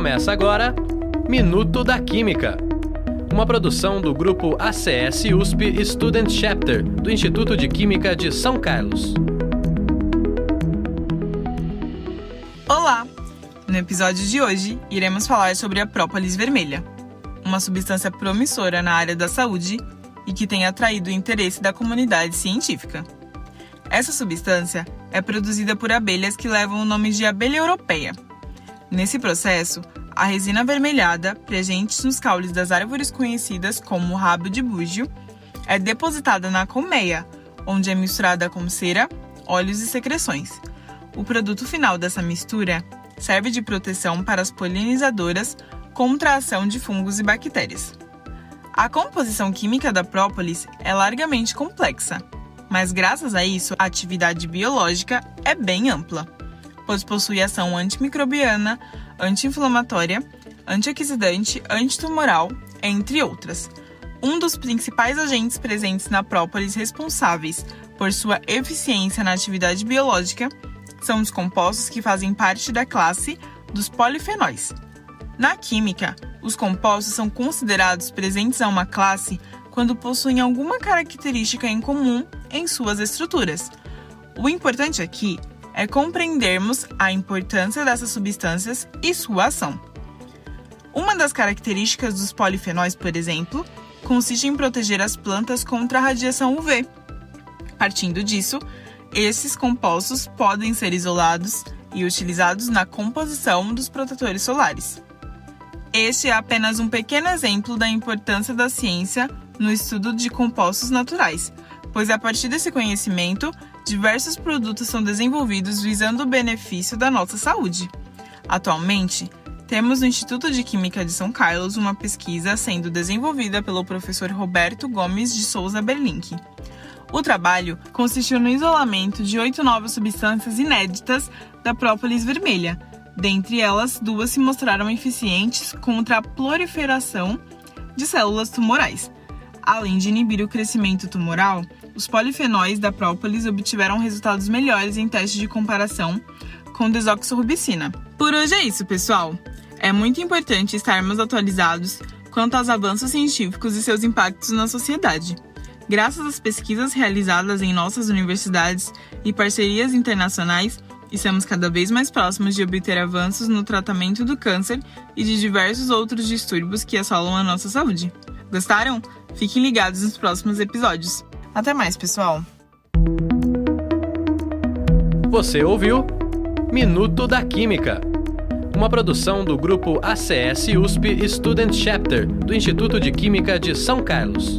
Começa agora Minuto da Química, uma produção do grupo ACS USP Student Chapter do Instituto de Química de São Carlos. Olá! No episódio de hoje, iremos falar sobre a própolis vermelha, uma substância promissora na área da saúde e que tem atraído o interesse da comunidade científica. Essa substância é produzida por abelhas que levam o nome de abelha europeia. Nesse processo, a resina avermelhada, presente nos caules das árvores conhecidas como rabo de búgio, é depositada na colmeia, onde é misturada com cera, óleos e secreções. O produto final dessa mistura serve de proteção para as polinizadoras contra a ação de fungos e bactérias. A composição química da própolis é largamente complexa, mas graças a isso a atividade biológica é bem ampla, pois possui ação antimicrobiana, anti-inflamatória, antioxidante, antitumoral, entre outras. Um dos principais agentes presentes na própolis responsáveis por sua eficiência na atividade biológica são os compostos que fazem parte da classe dos polifenóis. Na química, os compostos são considerados presentes a uma classe quando possuem alguma característica em comum em suas estruturas. O importante aqui é compreendermos a importância dessas substâncias e sua ação. Uma das características dos polifenóis, por exemplo, consiste em proteger as plantas contra a radiação UV. Partindo disso, esses compostos podem ser isolados e utilizados na composição dos protetores solares. Este é apenas um pequeno exemplo da importância da ciência no estudo de compostos naturais, pois a partir desse conhecimento, diversos produtos são desenvolvidos visando o benefício da nossa saúde. Atualmente, temos no Instituto de Química de São Carlos uma pesquisa sendo desenvolvida pelo professor Roberto Gomes de Souza Berlink. O trabalho consistiu no isolamento de oito novas substâncias inéditas da própolis vermelha. Dentre elas, duas se mostraram eficientes contra a proliferação de células tumorais. Além de inibir o crescimento tumoral, os polifenóis da própolis obtiveram resultados melhores em testes de comparação com desoxorubicina. Por hoje é isso, pessoal. É muito importante estarmos atualizados quanto aos avanços científicos e seus impactos na sociedade. Graças às pesquisas realizadas em nossas universidades e parcerias internacionais, estamos cada vez mais próximos de obter avanços no tratamento do câncer e de diversos outros distúrbios que assolam a nossa saúde. Gostaram? Fiquem ligados nos próximos episódios. Até mais, pessoal! Você ouviu Minuto da Química, uma produção do grupo ACS USP Student Chapter do Instituto de Química de São Carlos.